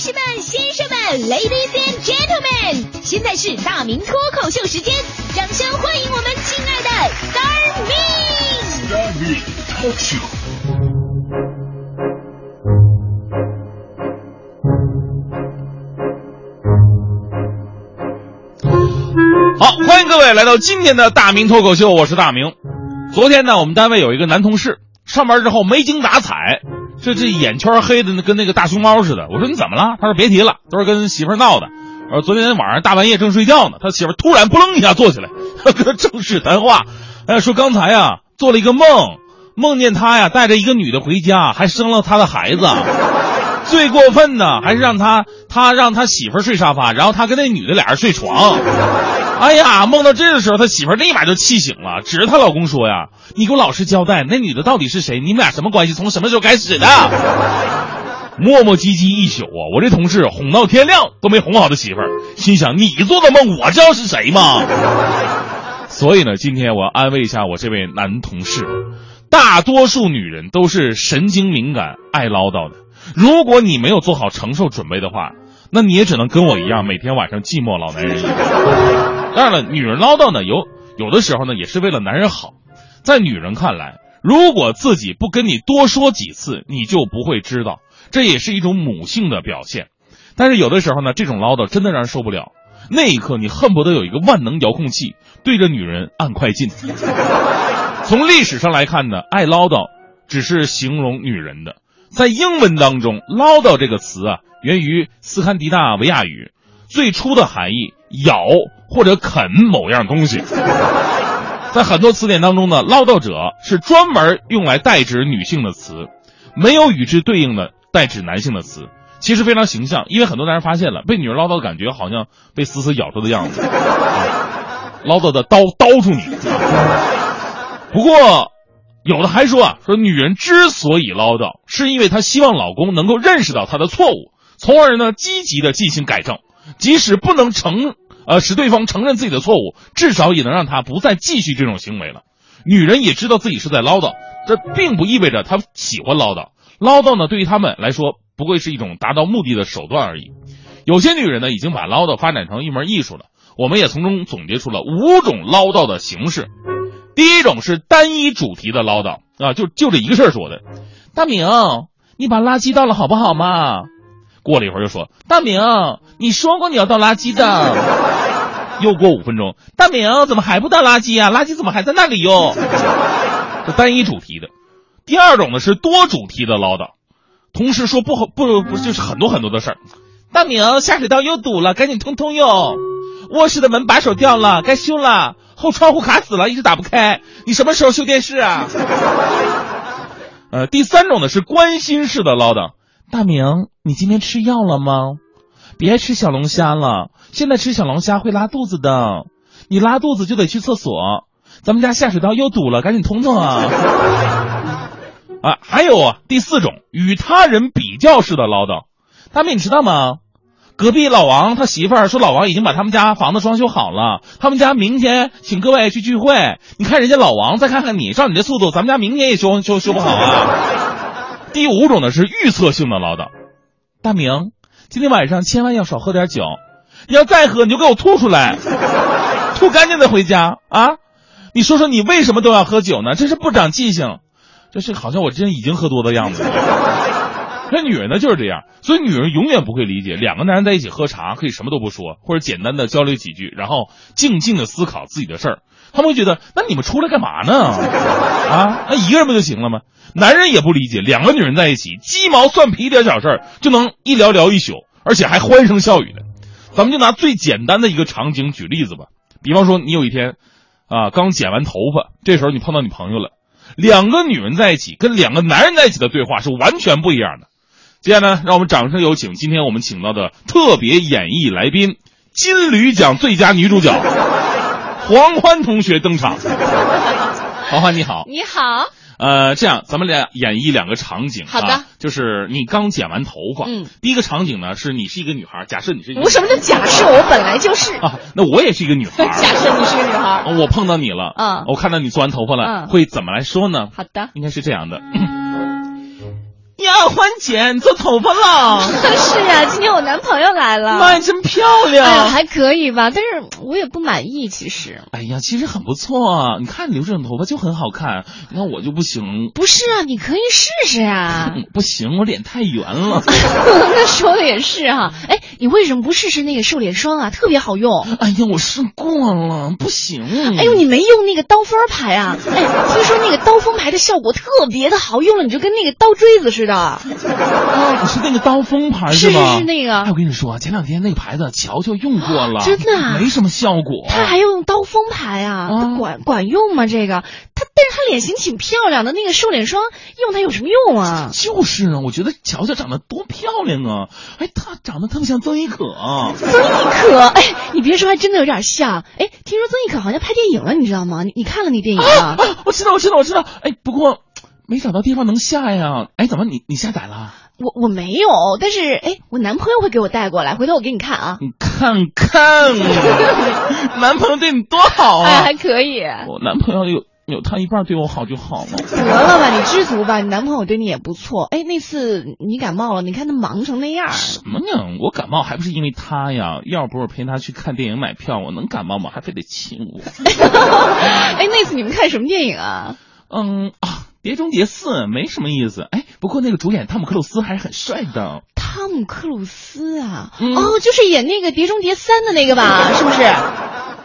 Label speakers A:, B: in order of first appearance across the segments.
A: 士们、先生们，Ladies and Gentlemen，现在是大明脱口秀时间，掌声欢迎我们亲爱的 Star Me。
B: Starry Talk Show。
C: 好，欢迎各位来到今天的大明脱口秀，我是大明。昨天呢，我们单位有一个男同事上班之后没精打采，这这眼圈黑的跟那个大熊猫似的。我说你怎么了？他说别提了，都是跟媳妇闹的。我说昨天晚上大半夜正睡觉呢，他媳妇突然扑棱一下坐起来，跟他正式谈话，哎，说刚才呀做了一个梦，梦见他呀带着一个女的回家，还生了他的孩子。最过分的还是让他他让他媳妇睡沙发，然后他跟那女的俩人睡床。哎呀，梦到这个时候，他媳妇立马就气醒了，指着她老公说呀：“你给我老实交代，那女的到底是谁？你们俩什么关系？从什么时候开始的？” 磨磨唧唧一宿啊，我这同事哄到天亮都没哄好他媳妇儿，心想：你做的梦我知道是谁吗？所以呢，今天我要安慰一下我这位男同事，大多数女人都是神经敏感、爱唠叨的。如果你没有做好承受准备的话，那你也只能跟我一样，每天晚上寂寞老男人。当然了，女人唠叨呢，有有的时候呢，也是为了男人好。在女人看来，如果自己不跟你多说几次，你就不会知道，这也是一种母性的表现。但是有的时候呢，这种唠叨真的让人受不了。那一刻，你恨不得有一个万能遥控器，对着女人按快进。从历史上来看呢，爱唠叨只是形容女人的。在英文当中，“唠叨”这个词啊，源于斯堪的纳维亚语，最初的含义咬或者啃某样东西。在很多词典当中呢，“唠叨者”是专门用来代指女性的词，没有与之对应的代指男性的词。其实非常形象，因为很多男人发现了被女人唠叨的感觉，好像被死死咬住的样子，唠叨的刀叨住你。不过。有的还说啊，说女人之所以唠叨，是因为她希望老公能够认识到她的错误，从而呢积极的进行改正，即使不能承呃使对方承认自己的错误，至少也能让他不再继续这种行为了。女人也知道自己是在唠叨，这并不意味着她喜欢唠叨，唠叨呢对于他们来说不过是一种达到目的的手段而已。有些女人呢已经把唠叨发展成一门艺术了，我们也从中总结出了五种唠叨的形式。第一种是单一主题的唠叨啊，就就这一个事儿说的。大明，你把垃圾倒了好不好嘛？过了一会儿又说，大明，你说过你要倒垃圾的。又过五分钟，大明怎么还不倒垃圾啊？垃圾怎么还在那里哟？这单一主题的。第二种呢是多主题的唠叨，同时说不好不不就是很多很多的事儿。大明，下水道又堵了，赶紧通通哟。卧室的门把手掉了，该修了。后窗户卡死了，一直打不开。你什么时候修电视啊？呃，第三种呢是关心式的唠叨。大明，你今天吃药了吗？别吃小龙虾了，现在吃小龙虾会拉肚子的。你拉肚子就得去厕所。咱们家下水道又堵了，赶紧通通啊！啊，还有啊，第四种与他人比较式的唠叨。大明，你知道吗？隔壁老王他媳妇儿说，老王已经把他们家房子装修好了，他们家明天请各位去聚会。你看人家老王，再看看你，照你这速度，咱们家明天也修修修不好啊。第五种呢是预测性的唠叨，大明，今天晚上千万要少喝点酒，你要再喝你就给我吐出来，吐干净再回家啊！你说说你为什么都要喝酒呢？真是不长记性，这是好像我真已经喝多的样子。那女人呢就是这样，所以女人永远不会理解两个男人在一起喝茶可以什么都不说，或者简单的交流几句，然后静静的思考自己的事儿。他们会觉得，那你们出来干嘛呢？啊，那一个人不就行了吗？男人也不理解，两个女人在一起，鸡毛蒜皮点小事儿就能一聊聊一宿，而且还欢声笑语的。咱们就拿最简单的一个场景举例子吧，比方说你有一天，啊，刚剪完头发，这时候你碰到你朋友了，两个女人在一起跟两个男人在一起的对话是完全不一样的。接下来呢，让我们掌声有请今天我们请到的特别演绎来宾，金驴奖最佳女主角 黄欢同学登场。黄欢你好，
A: 你好，
C: 呃，这样咱们俩演绎两个场景。
A: 好的
C: 啊，就是你刚剪完头发，
A: 嗯，
C: 第一个场景呢是你是一个女孩，假设你是一个
A: 我什么叫假设？我本来就是。
C: 啊，那我也是一个女孩。
A: 假设你是个女孩。
C: 啊我碰到你了，
A: 嗯
C: 我看到你做完头发了，
A: 嗯
C: 会怎么来说呢？
A: 好的。
C: 应该是这样的。呀，欢姐，你做头发了？
A: 是呀、今天我我男朋友来了。
C: 妈呀，真漂亮
A: 哎呀，还可以吧，但是我也不满意，其实。
C: 哎呀，其实很不错啊！你看你留这种头发就很好看，你看我就不行，
A: 不是啊，你可以试试啊。
C: 嗯 不行，我脸太圆了。
A: 那说的也是哈、哎，你为什么不试试那个瘦脸霜啊？特别好用。
C: 哎呀，我试过了，不行。
A: 哎呦，你没用那个刀锋牌啊？哎，听说那个刀锋牌的效果特别的好，用了你就跟那个刀锥子似的。
C: 啊，你是那个刀锋牌
A: 是
C: 吗？
A: 是是那个
C: 哎，我跟你说，前两天那个牌子乔乔用过了，
A: 真的啊
C: 没什么效果。
A: 他还用刀锋牌啊？
C: 啊
A: 管管用吗？这个他，但是他脸型挺漂亮的，那个瘦脸霜用它有什么用啊？
C: 就是啊，我觉得乔乔长得多漂亮啊！哎，她长得特别像曾轶可。
A: 曾轶可，哎，你别说，还真的有点像。哎，听说曾轶可好像拍电影了，你知道吗？你你看了那电影吗？
C: 啊，我知道，我知道，我知道。哎，不过没找到地方能下呀。哎，怎么你你下载了？
A: 我我没有，但是哎，我男朋友会给我带过来，回头我给你看啊。
C: 你看看，男朋友对你多好啊
A: 哎，
C: 啊！
A: 还可以。
C: 我男朋友有有他一半对我好就好了。
A: 得了吧，你知足吧，你男朋友对你也不错。哎，那次你感冒了，你看他忙成那样。
C: 什么呢？我感冒还不是因为他呀？要不是陪他去看电影买票，我能感冒吗？还非得亲我。
A: 哎，那次你们看什么电影啊？
C: 嗯啊，《碟中谍四》没什么意思。哎，不过那个主演汤姆克鲁斯还是很帅的。
A: 汤姆克鲁斯啊，
C: 嗯
A: 哦，就是演那个《碟中谍三》的那个吧？是不是？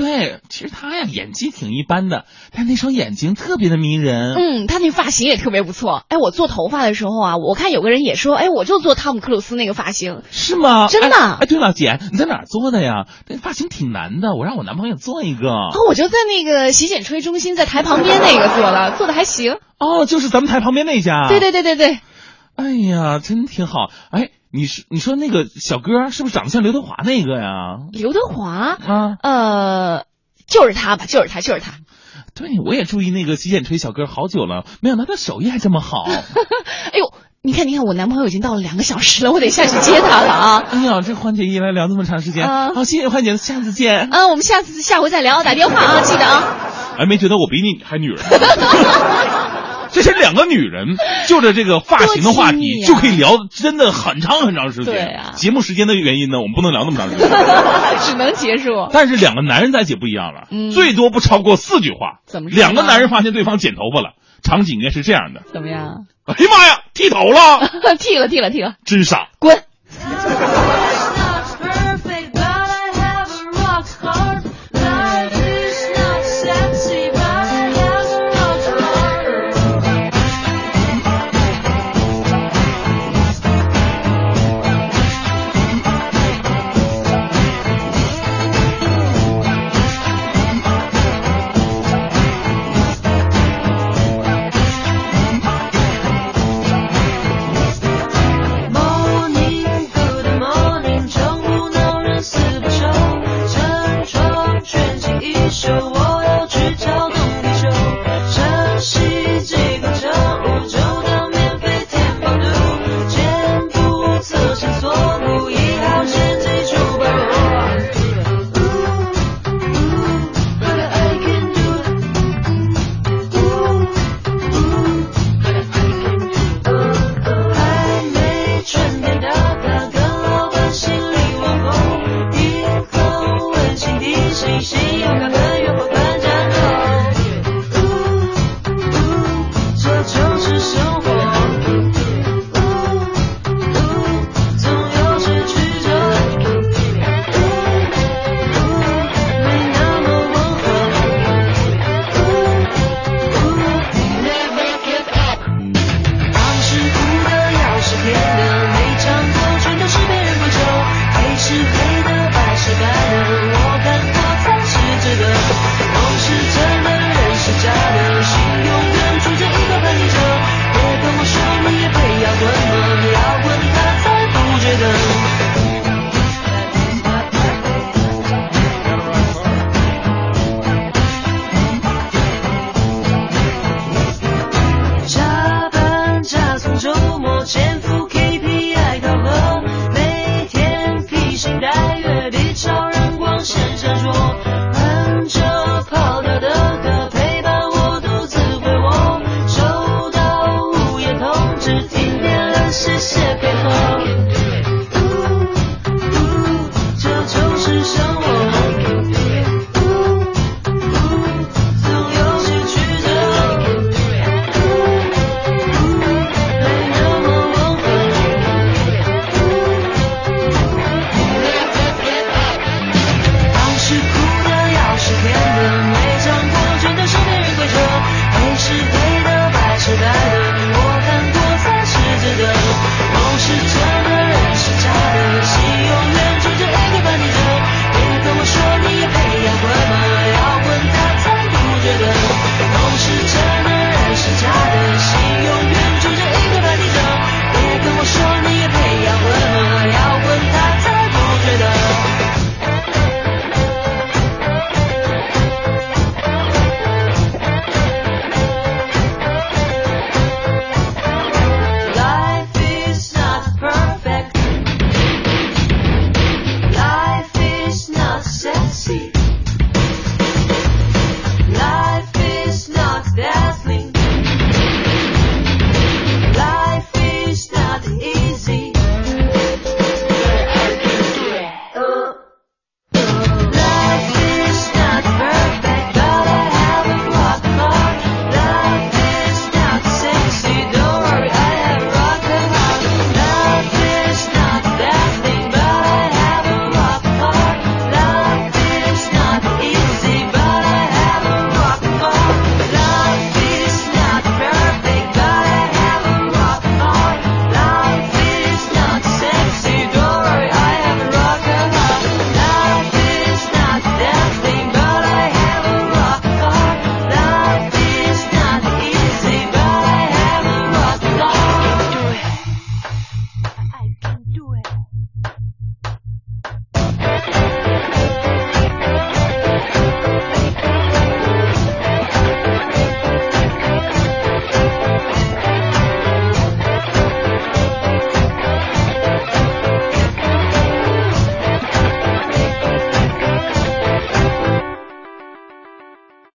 C: 对，其实他呀演技挺一般的，但那双眼睛特别的迷人。
A: 嗯，他那发型也特别不错。哎，我做头发的时候啊，我看有个人也说，哎，我就做汤姆克鲁斯那个发型。
C: 是吗？
A: 真的
C: 哎。哎，对了，姐，你在哪儿做的呀？那发型挺难的，我让我男朋友做一个。
A: 哦，我就在那个洗剪吹中心，在台旁边那个做的，做的还行。
C: 哦，就是咱们台旁边那家。
A: 对。对对对对，
C: 哎呀，真挺好。哎，你是你说那个小哥是不是长得像刘德华那个呀？
A: 刘德华，
C: 啊，
A: 呃，就是他吧，就是他，就是他。
C: 对，我也注意那个洗剪吹小哥好久了，没想到他手艺还这么好。
A: 哎呦，你看，你看，我男朋友已经到了两个小时了，我得下去接他了啊。
C: 哎呀，这欢姐一来聊这么长时间，
A: 啊
C: 好，谢谢欢姐，下次见。
A: 啊，我们下次下回再聊，打电话啊，记得啊。
C: 哎，没觉得我比你还女人。这是两个女人就着这个发型的话题、就可以聊真的很长很长时间。
A: 对啊
C: 节目时间的原因呢，我们不能聊那么长时间。
A: 只能结束。
C: 但是两个男人在一起不一样了，
A: 嗯
C: 最多不超过四句话。
A: 怎么
C: 两个男人发现对方剪头发了，场景应该是这样的：
A: 怎么样？
C: 哎呀妈呀，剃头了，
A: 剃了，剃了，剃了，
C: 真傻。
A: 滚！